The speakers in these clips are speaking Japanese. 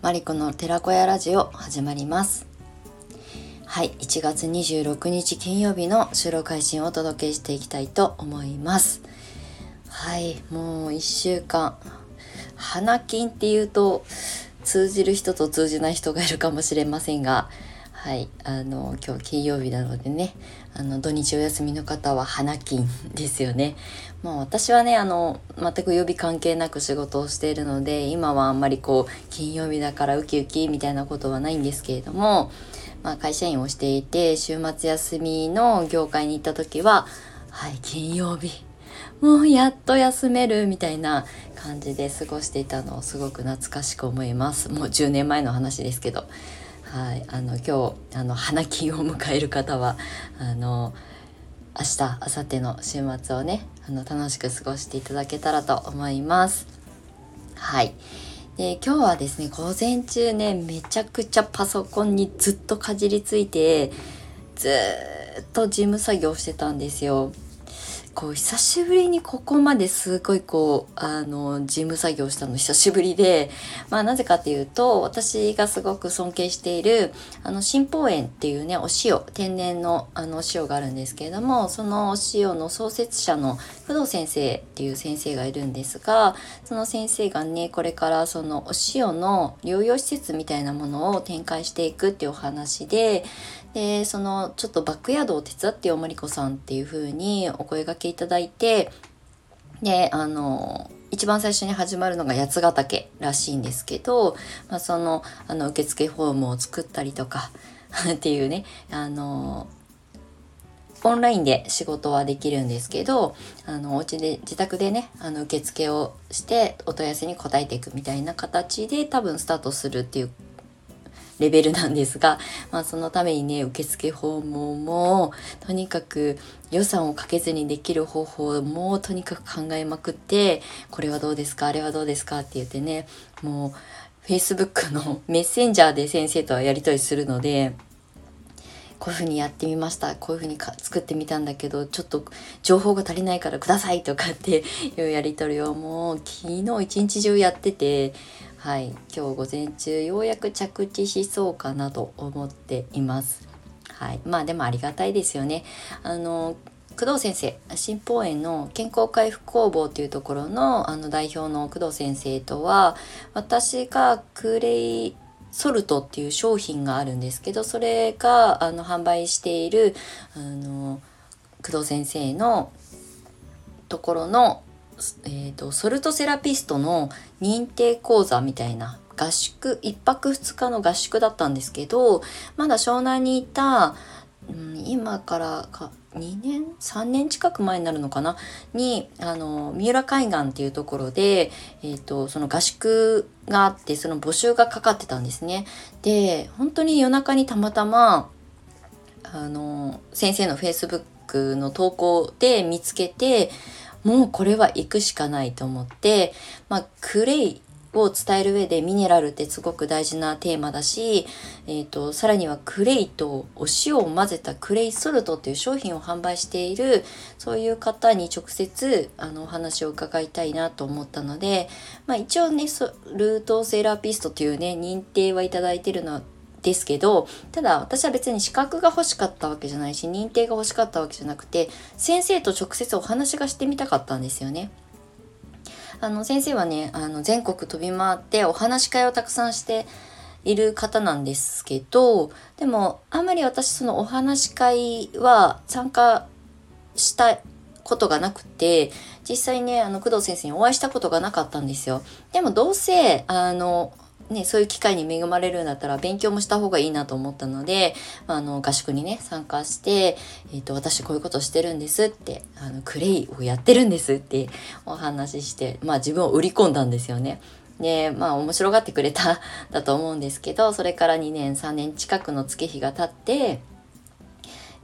マリコの寺子屋ラジオ始まります。はい1月26日金曜日の収録配信をお届けしていきたいと思います。はいもう1週間。花金っていうと通じる人と通じない人がいるかもしれませんがはいあの今日金曜日なのでねあの土日お休みの方は花金ですよね。まあ私はねあの全く曜日関係なく仕事をしているので今はあんまりこう金曜日だからウキウキみたいなことはないんですけれどもまあ会社員をしていて週末休みの業界に行った時ははい金曜日もうやっと休めるみたいな感じで過ごしていたのをすごく懐かしく思います。もう10年前の話ですけど。はいあの今日あの花金を迎える方はあの明日明後日の週末をねあの楽しく過ごしていただけたらと思います。はい。で今日はですね午前中ねめちゃくちゃパソコンにずっとかじりついてずっと事務作業してたんですよ。こう久しぶりにここまですごいこうあの事務作業したの久しぶりでまあなぜかっていうと私がすごく尊敬しているあの新宝園っていうねお塩天然のあのお塩があるんですけれどもそのお塩の創設者の工藤先生っていう先生がいるんですがその先生がねこれからそのお塩の療養施設みたいなものを展開していくっていうお話ででそのちょっとバックヤードを手伝ってよまりこさんっていう風にお声がけいただいてであの一番最初に始まるのが八ヶ岳らしいんですけど、まあ、そのあの受付フォームを作ったりとか っていうねあのオンラインで仕事はできるんですけどあのお家で自宅でねあの受付をしてお問い合わせに答えていくみたいな形で多分スタートするっていうレベルなんですが、まあ、そのためにね受付訪問もとにかく予算をかけずにできる方法もとにかく考えまくってこれはどうですかあれはどうですかって言ってねもう Facebook のメッセンジャーで先生とはやり取りするのでこういうふうにやってみましたこういうふうにか作ってみたんだけどちょっと情報が足りないからくださいとかっていうやり取りをもう昨日一日中やっててはい。今日午前中ようやく着地しそうかなと思っています。はい。まあでもありがたいですよね。あの工藤先生新宝園の健康回復工房っていうところのあの代表の工藤先生とは私がクレイソルトっていう商品があるんですけどそれがあの販売しているあの工藤先生のところのえーと、ソルトセラピストの認定講座みたいな合宿1泊2日の合宿だったんですけどまだ湘南にいた、うん、今からか2年？3年近く前になるのかな？にあの三浦海岸っていうところで、えーと、その合宿があってその募集がかかってたんですね。で本当に夜中にたまたまあの先生のフェイスブックの投稿で見つけてもうこれは行くしかないと思って、まあ、クレイを伝える上でミネラルってすごく大事なテーマだし、えーと、さらにはクレイとお塩を混ぜたクレイソルトっていう商品を販売しているそういう方に直接あのお話を伺いたいなと思ったので、まあ、一応ねルートセラピストというね認定はいただいてるのですけどただ私は別に資格が欲しかったわけじゃないし認定が欲しかったわけじゃなくて先生と直接お話がしてみたかったんですよね。あの先生はねあの全国飛び回ってお話し会をたくさんしている方なんですけどでもあんまり私そのお話し会は参加したことがなくて実際ねあの工藤先生にお会いしたことがなかったんですよ。でもどうせあのね、そういう機会に恵まれるんだったら勉強もした方がいいなと思ったので、あの合宿にね参加して、えーと、私こういうことしてるんですってあのクレイをやってるんですってお話しして、まあ、自分を売り込んだんですよね。でまあ面白がってくれただと思うんですけどそれから2年3年近くの月日が経って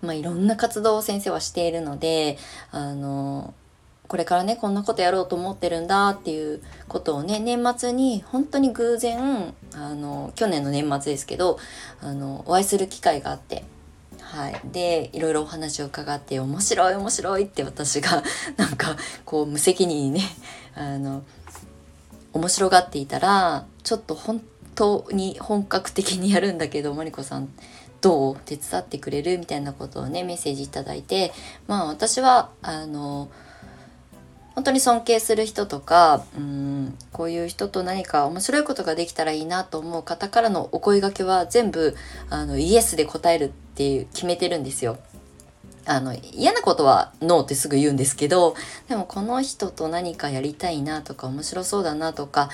まあいろんな活動を先生はしているのであのこれからねこんなことやろうと思ってるんだっていうことをね年末に本当に偶然あの去年の年末ですけどあのお会いする機会があってはい、でいろいろお話を伺って面白い面白いって私が なんかこう無責任にねあの面白がっていたらちょっと本当に本格的にやるんだけどマリコさんどう？手伝ってくれる？みたいなことをねメッセージ頂いてまあ私はあの本当に尊敬する人とかうんこういう人と何か面白いことができたらいいなと思う方からのお声がけは全部あのイエスで答えるっていう決めてるんですよ。あの嫌なことはノーってすぐ言うんですけどでもこの人と何かやりたいなとか面白そうだなとか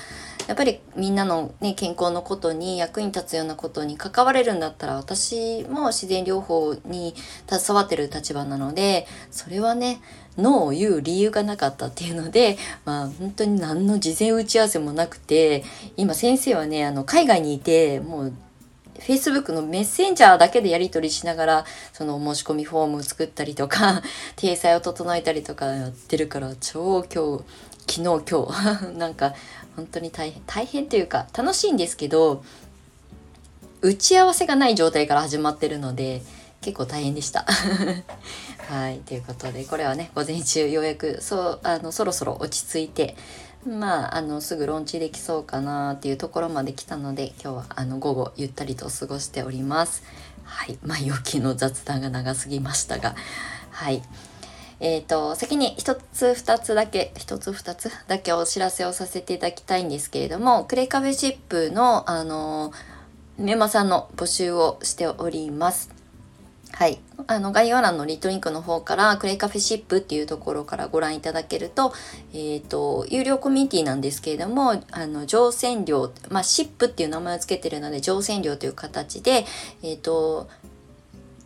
やっぱりみんなの、ね、健康のことに役に立つようなことに関われるんだったら私も自然療法に携わってる立場なのでそれはねノーを言う理由がなかったっていうので、まあ本当に何の事前打ち合わせもなくて、今先生はね、あの海外にいて、もう Facebook のメッセンジャーだけでやり取りしながら、その申し込みフォームを作ったりとか、体裁を整えたりとかやってるから、超今日、昨日今日、なんか本当に大変、大変というか楽しいんですけど、打ち合わせがない状態から始まってるので、結構大変でした。はい、ということでこれはね午前中ようやくそうあのそろそろ落ち着いてまああのすぐローンチできそうかなっていうところまで来たので今日はあの午後ゆったりと過ごしております。はい、前置きの雑談が長すぎましたがはい。えっ、ー、と、先に一つ二つだけ、一つ二つだけお知らせをさせていただきたいんですけれども、クレカフェシップの、あの、メンマさんの募集をしております。はい。あの、概要欄のリットリンクの方から、クレイカフェシップっていうところからご覧いただけると、えっ、ー、と、有料コミュニティなんですけれども、あの、乗船料、まあ、シップっていう名前を付けてるので、乗船料という形で、えっ、ー、と、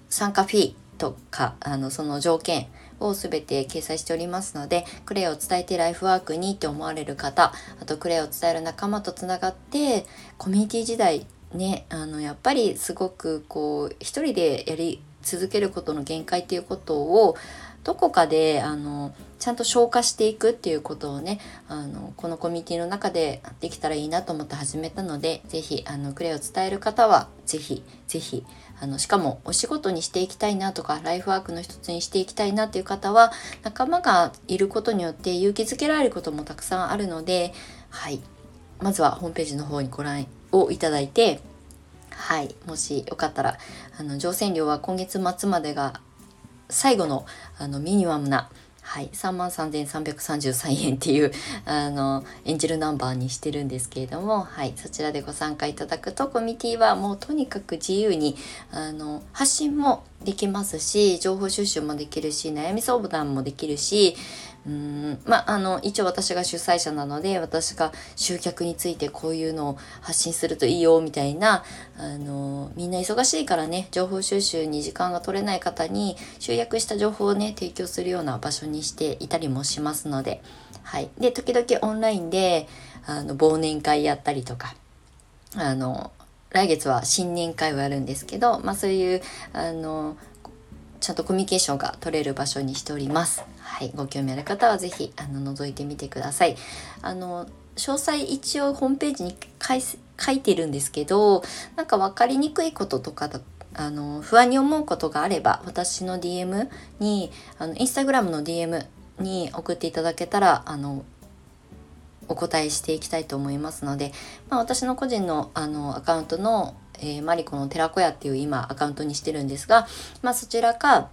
参加フィーとか、あの、その条件を全て掲載しておりますので、クレイを伝えてライフワークにって思われる方、あとクレイを伝える仲間とつながって、コミュニティ時代ね、あの、やっぱりすごくこう、一人でやり、続けることの限界っていうことをどこかであのちゃんと消化していくっていうことをねあのこのコミュニティの中でできたらいいなと思って始めたので是非あのクレイを伝える方は是非是非あのしかもお仕事にしていきたいなとかライフワークの一つにしていきたいなっていう方は仲間がいることによって勇気づけられることもたくさんあるのではい。まずはホームページの方にご覧をいただいてはい、もしよかったらあの乗船料は今月末までが最後のあのミニマムな、はい、3万3333円っていうあのエンジェルナンバーにしてるんですけれども、はい、そちらでご参加いただくとコミュニティはもうとにかく自由にあの発信もできますし情報収集もできるし悩み相談もできるしうーんまああの一応私が主催者なので私が集客についてこういうのを発信するといいよみたいなあのみんな忙しいからね情報収集に時間が取れない方に集約した情報をね提供するような場所にしていたりもしますので、はい、で時々オンラインであの忘年会やったりとかあの来月は新年会をやるんですけど、まあ、そういうあのちゃんとコミュニケーションが取れる場所にしております。はい、ご興味ある方は是非あの覗いてみてください。あの詳細一応ホームページに書いてるんですけどなんか分かりにくいこととかあの不安に思うことがあれば私の DM にあのインスタグラムの DM に送っていただけたらあのお答えしていきたいと思いますので、まあ、私の個人のあのアカウントのえー、マリコの寺子屋っていう今アカウントにしてるんですが、まあそちらか、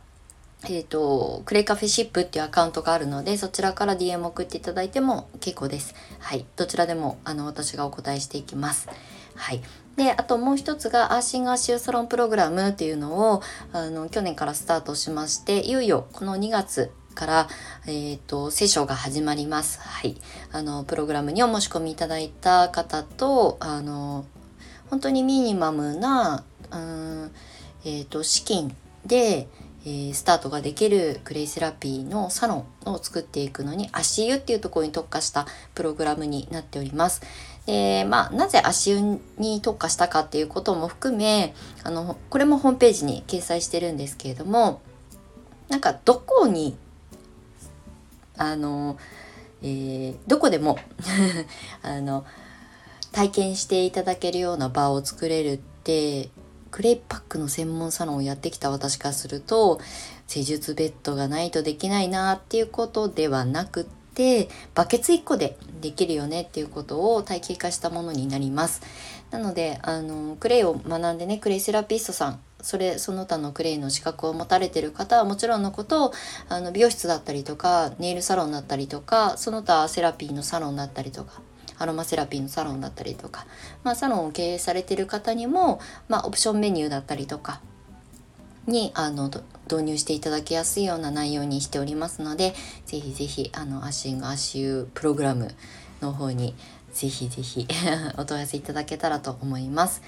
えっ、ー、と、クレイカフェシップっていうアカウントがあるので、そちらから DM 送っていただいても結構です。はい。どちらでも、あの、私がお答えしていきます。はい。で、あともう一つが、アーシングアシューサロンプログラムっていうのを、あの、去年からスタートしまして、いよいよこの2月から、えっ、ー、と、セッションが始まります。はい。あの、プログラムにお申し込みいただいた方と、あの、本当にミニマムな、うんえーと、資金で、えー、スタートができるクレイセラピーのサロンを作っていくのに足湯っていうところに特化したプログラムになっております。でまあ、なぜ足湯に特化したかっていうことも含めあのこれもホームページに掲載してるんですけれどもなんかどこにあの、えー、どこでも あの体験していただけるような場を作れるってクレイパックの専門サロンをやってきた私からすると施術ベッドがないとできないなっていうことではなくてバケツ1個でできるよねっていうことを体系化したものになります。なのであのクレイを学んでねクレイセラピストさんそれその他のクレイの資格を持たれてる方はもちろんのことあの美容室だったりとかネイルサロンだったりとかその他セラピーのサロンだったりとかアロマセラピーのサロンだったりとか、まあ、サロンを経営されてる方にも、まあ、オプションメニューだったりとかにあの導入していただきやすいような内容にしておりますのでぜひぜひあのアシング足湯プログラムの方にぜひぜひ お問い合わせいただけたらと思います。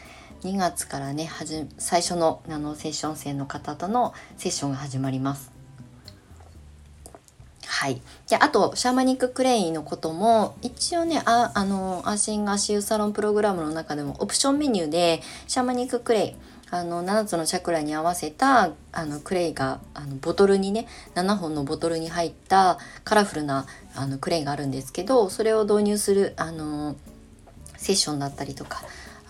2月からね最初のあのセッション生の方とのセッションが始まります。はい、であとシャーマニッククレイのことも一応ねああのアーシング足湯サロンプログラムの中でもオプションメニューでシャーマニッククレイあの7つのチャクラに合わせたあのクレイがあのボトルにね7本のボトルに入ったカラフルなあのクレイがあるんですけどそれを導入するあのセッションだったりとか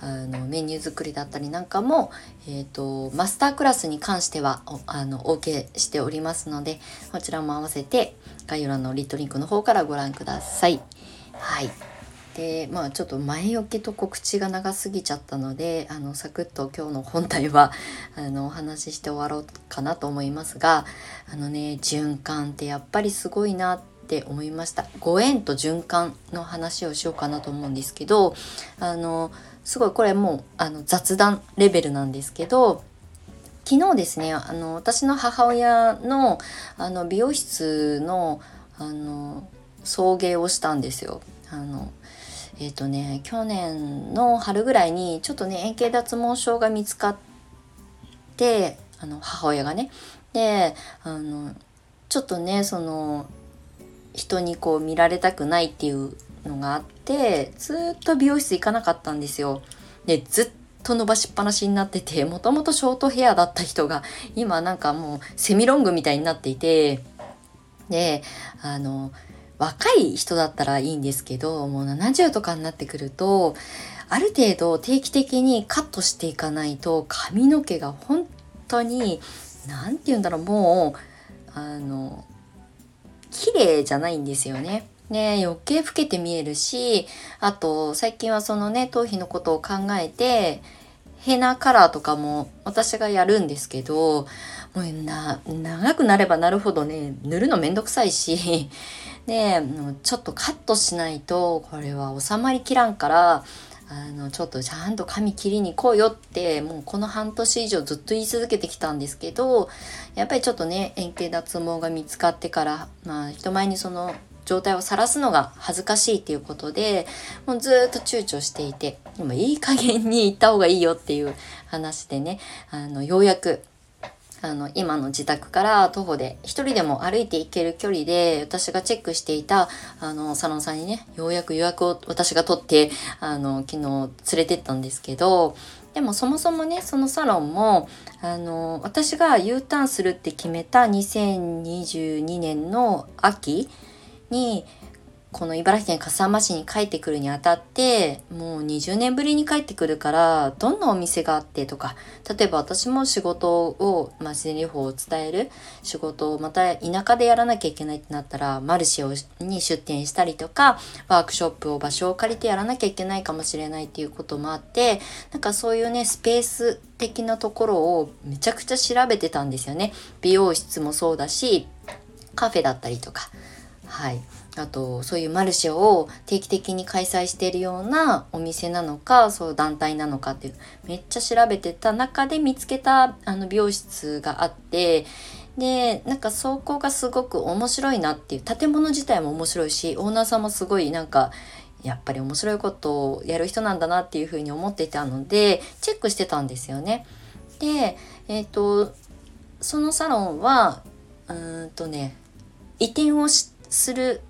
あのメニュー作りだったりなんかも、えーと、マスタークラスに関してはあのお受けしておりますのでこちらも合わせて概要欄のリットリンクの方からご覧ください。はいでまあちょっと前置きと告知が長すぎちゃったのであのサクッと今日の本題は あのお話しして終わろうかなと思いますがあのね循環ってやっぱりすごいなって思いましたご縁と循環の話をしようかなと思うんですけどあのすごいこれもうあの雑談レベルなんですけど昨日ですねあの私の母親のあの美容室のあの送迎をしたんですよ。あのえっ、ー、とね去年の春ぐらいにちょっとね円形脱毛症が見つかってあの母親がねであのちょっとねその人にこう見られたくないっていうのがあってずっと美容室行かなかったんですよ。でずっと伸ばしっぱなしになっててもともとショートヘアだった人が今なんかもうセミロングみたいになっていてであの若い人だったらいいんですけどもう70とかになってくるとある程度定期的にカットしていかないと髪の毛が本当に何て言うんだろうもうあの綺麗じゃないんですよね。ね、余計老けて見えるしあと最近はそのね頭皮のことを考えてヘナカラーとかも私がやるんですけどもうな長くなればなるほどね塗るのめんどくさいし でちょっとカットしないとこれは収まりきらんからあのちょっとちゃんと髪切りに行こうよってもうこの半年以上ずっと言い続けてきたんですけどやっぱりちょっとね円形脱毛が見つかってからまあ人前にその状態を晒すのが恥ずかしいっていうことでもうずっと躊躇していてでもいい加減に行った方がいいよっていう話でねあのようやくあの今の自宅から徒歩で一人でも歩いて行ける距離で私がチェックしていたあのサロンさんにねようやく予約を私が取ってあの昨日連れてったんですけどでもそもそもねそのサロンもあの私が U ターンするって決めた2022年の秋にこの茨城県笠間市に帰ってくるにあたってもう20年ぶりに帰ってくるからどんなお店があってとか例えば私も仕事を、まあ、自然療法を伝える仕事をまた田舎でやらなきゃいけないってなったらマルシェに出店したりとかワークショップを場所を借りてやらなきゃいけないかもしれないっていうこともあってなんかそういうねスペース的なところをめちゃくちゃ調べてたんですよね。美容室もそうだしカフェだったりとか。はい。あとそういうマルシェを定期的に開催しているようなお店なのかそう団体なのかっていうめっちゃ調べてた中で見つけたあの美容室があってでなんかそこがすごく面白いなっていう建物自体も面白いしオーナーさんもすごいなんかやっぱり面白いことをやる人なんだなっていうふうに思っていたのでチェックしてたんですよね。でえっ、ー、とそのサロンはうんとね移転をする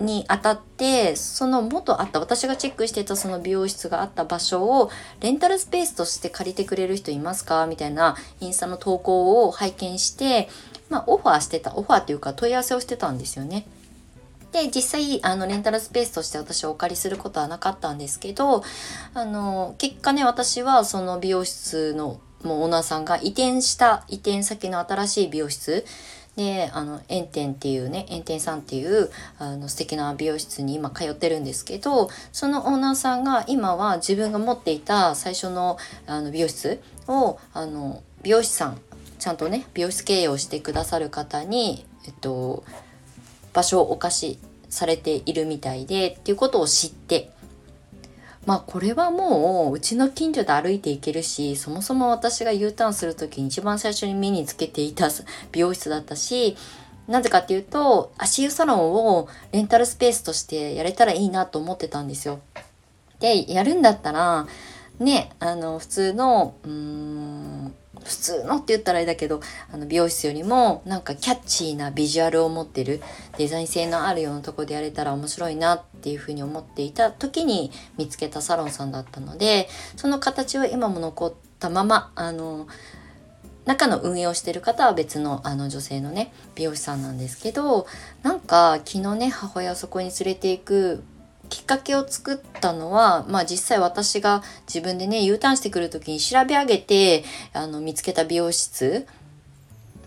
にあたってその元あった私がチェックしてたその美容室があった場所をレンタルスペースとして借りてくれる人いますか？みたいなインスタの投稿を拝見して、まあ、オファーしてたオファーっていうか問い合わせをしてたんですよね。で実際あのレンタルスペースとして私はお借りすることはなかったんですけどあの結果ね私はその美容室のもうオーナーさんが移転した移転先の新しい美容室であの炎天っていうね炎天さんっていうあの素敵な美容室に今通ってるんですけどそのオーナーさんが今は自分が持っていた最初のあの美容室をあの美容師さんちゃんとね美容室経営をしてくださる方に、えっと、場所をお貸しされているみたいでっていうことを知ってまあこれはもううちの近所で歩いていけるしそもそも私が U ターンする時に一番最初に目につけていた美容室だったしなぜかっていうと足湯サロンをレンタルスペースとしてやれたらいいなと思ってたんですよ。でやるんだったらねあの普通のうーん普通のって言ったらあれだけどあの美容室よりもなんかキャッチーなビジュアルを持ってるデザイン性のあるようなとこでやれたら面白いなっていうふうに思っていた時に見つけたサロンさんだったのでその形は今も残ったままあの中の運営をしてる方は別のあの女性のね美容師さんなんですけどなんか昨日ね母親をそこに連れていくきっかけを作ったのは、まあ実際私が自分でね、U ターンしてくる時に調べ上げて、あの、見つけた美容室。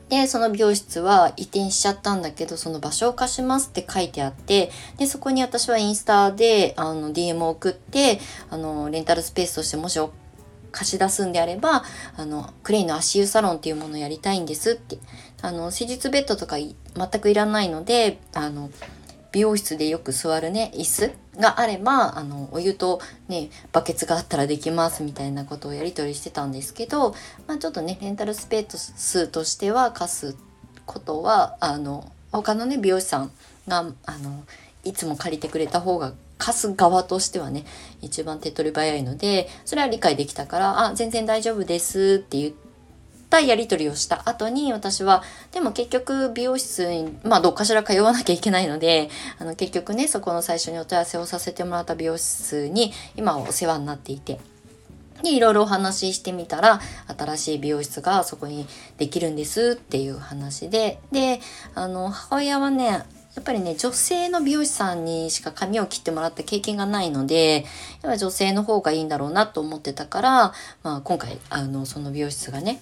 で、その美容室は移転しちゃったんだけど、その場所を貸しますって書いてあって、で、そこに私はインスタで、あの、DM を送って、あの、レンタルスペースとしてもし貸し出すんであれば、あの、クレイの足湯サロンっていうものをやりたいんですって。あの、施術ベッドとか全くいらないので、あの、美容室でよく座るね椅子があればあのお湯とねバケツがあったらできますみたいなことをやり取りしてたんですけど、まあ、ちょっとねレンタルスペースとしては貸すことはあの他のね美容師さんがあのいつも借りてくれた方が貸す側としてはね一番手っ取り早いのでそれは理解できたから「あ全然大丈夫です」って言って。ったやり取りをした後に私はでも結局美容室にまあどっかしら通わなきゃいけないのであの結局ねそこの最初にお問い合わせをさせてもらった美容室に今お世話になっていて。で、いろいろお話ししてみたら、新しい美容室がそこにできるんですっていう話で、で、あの、母親はね、やっぱりね、女性の美容師さんにしか髪を切ってもらった経験がないので、やっぱ女性の方がいいんだろうなと思ってたから、まあ今回、あの、その美容室がね、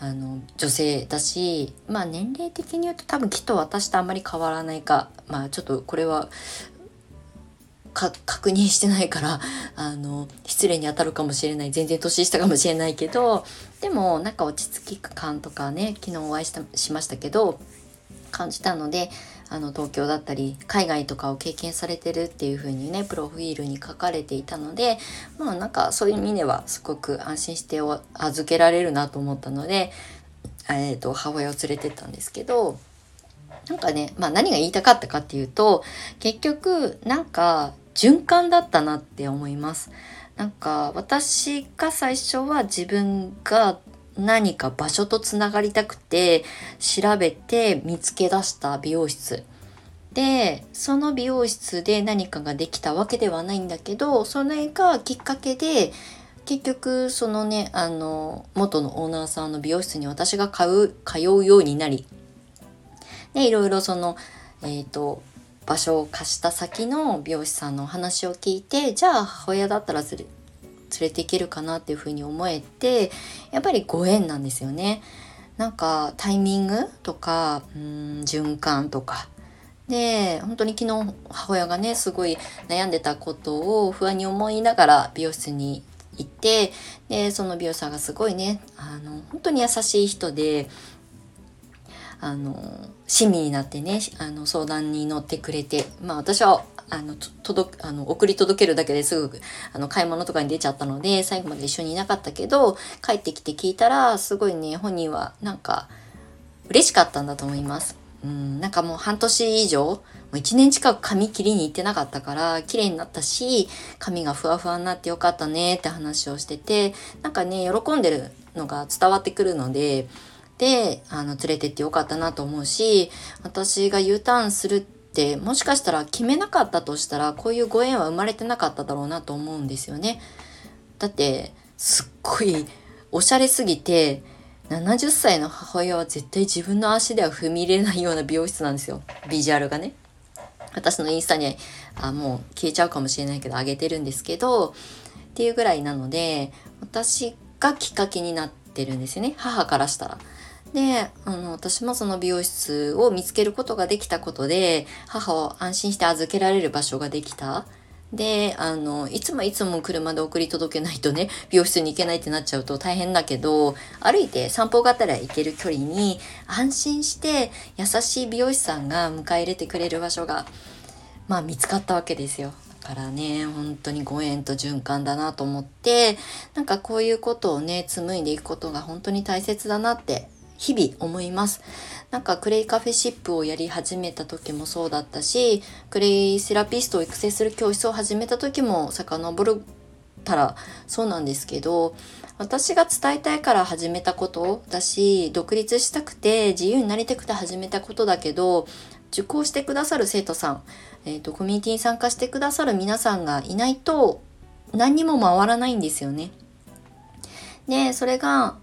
あの女性だしまあ年齢的に言うと多分きっと私とあんまり変わらないかまあちょっとこれは確認してないから あの失礼にあたるかもしれない全然年下かもしれないけどでもなんか落ち着き感とかね昨日お会いしたしましたけど感じたのであの東京だったり海外とかを経験されてるっていう風にねプロフィールに書かれていたのでまあなんかそういう意味ではすごく安心して預けられるなと思ったので、えーと、母親を連れてったんですけどなんかね、まあ、何が言いたかったかっていうと結局なんか循環だったなって思います。なんか私が最初は自分が何か場所とつながりたくて調べて見つけ出した美容室。でその美容室で何かができたわけではないんだけどそれがきっかけで結局そのねあの元のオーナーさんの美容室に私が買う通うようになり。でいろいろそのえっ、ー、と場所を貸した先の美容師さんのお話を聞いてじゃあ母親だったら連れていけるかなっていうふうに思えてやっぱりご縁なんですよね。なんかタイミングとかうん循環とかで本当に昨日母親がねすごい悩んでたことを不安に思いながら美容室に行ってでその美容師さんがすごいねあの本当に優しい人であの親身になってねあの相談に乗ってくれてまあ私はあの届くあの送り届けるだけですぐあの買い物とかに出ちゃったので最後まで一緒にいなかったけど帰ってきて聞いたらすごいね本人はなんか嬉しかったんだと思います。うん、なんかもう半年以上もう1年近く髪切りに行ってなかったから綺麗になったし髪がふわふわになってよかったねって話をしててなんかね喜んでるのが伝わってくるのでであの連れてってよかったなと思うし私が U ターンするってもしかしたら決めなかったとしたらこういうご縁は生まれてなかっただろうなと思うんですよね。だってすっごいおしゃれすぎて70歳の母親は絶対自分の足では踏み入れないような美容室なんですよビジュアルがね。私のインスタにあもう消えちゃうかもしれないけど上げてるんですけどっていうぐらいなので私がきっかけになってるんですよね母からしたら。であの私もその美容室を見つけることができたことで母を安心して預けられる場所ができた。で、あの、いつもいつも車で送り届けないとね、美容室に行けないってなっちゃうと大変だけど、歩いて散歩がてら行ける距離に安心して優しい美容師さんが迎え入れてくれる場所が、まあ見つかったわけですよ。だからね、本当にご縁と循環だなと思って、なんかこういうことをね、紡いでいくことが本当に大切だなって日々思います。なんかクレイカフェシップをやり始めた時もそうだったし、クレイセラピストを育成する教室を始めた時も遡るたらそうなんですけど、私が伝えたいから始めたことだし、独立したくて自由になりたくて始めたことだけど、受講してくださる生徒さん、えっ、ー、と、コミュニティに参加してくださる皆さんがいないと何にも回らないんですよね。で、それが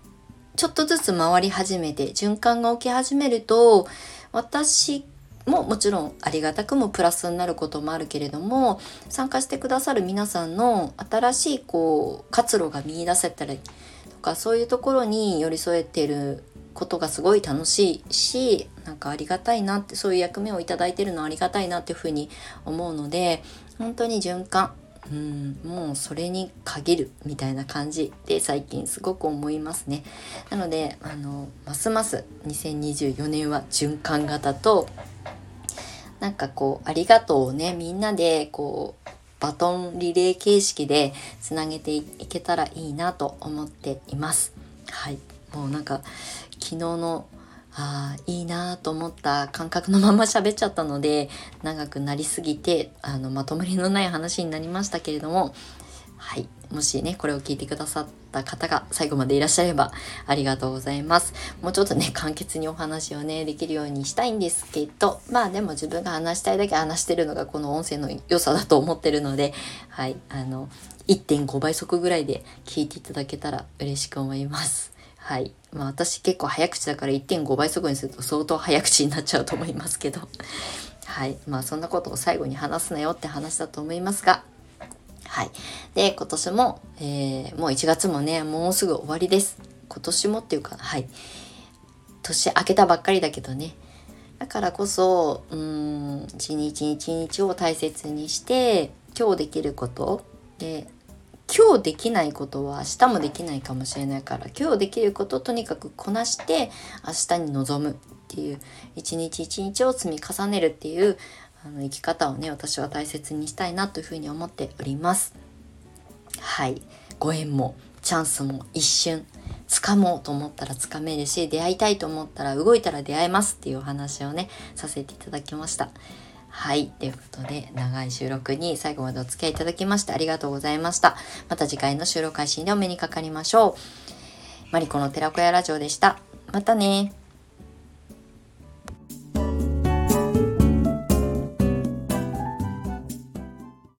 ちょっとずつ回り始めて循環が起き始めると私ももちろんありがたくもプラスになることもあるけれども参加してくださる皆さんの新しいこう活路が見いだせたりとかそういうところに寄り添えてることがすごい楽しいしなんかありがたいなってそういう役目を頂いてるのはありがたいなっていうふうに思うので本当に循環うんもうそれに限るみたいな感じで最近すごく思いますね。なのであのますます2024年は循環型となんかこうありがとうをねみんなでこうバトンリレー形式でつなげていけたらいいなと思っています。はい。もうなんか昨日のあいいなと思った感覚のまま喋っちゃったので 長くなりすぎてあのまとまりのない話になりましたけれどもはい。もしねこれを聞いてくださった方が最後までいらっしゃればありがとうございます。もうちょっとね 簡潔にお話をねできるようにしたいんですけどまあでも自分が話したいだけ話してるのがこの音声の良さだと思ってるのではい。あの1.5倍速ぐらいで聞いていただけたら嬉しく思います。はい。まあ私結構早口だから1.5倍速にすると相当早口になっちゃうと思いますけど。はい。まあそんなことを最後に話すなよって話だと思いますが。はい。で、今年も、えー、もう1月もね、もうすぐ終わりです。今年もっていうか、はい。年明けたばっかりだけどね。だからこそ、うん、一日一日を大切にして、今日できることで今日できないことは明日もできないかもしれないから今日できることをとにかくこなして明日に臨むっていう一日一日を積み重ねるっていうあの生き方をね私は大切にしたいなというふうに思っております。はいご縁もチャンスも一瞬掴もうと思ったら掴めるし出会いたいと思ったら動いたら出会えますっていうお話をねさせていただきました。はい。ということで、長い収録に最後までお付き合いいただきましてありがとうございました。また次回の収録配信でお目にかかりましょう。マリコの寺子屋ラジオでした。またね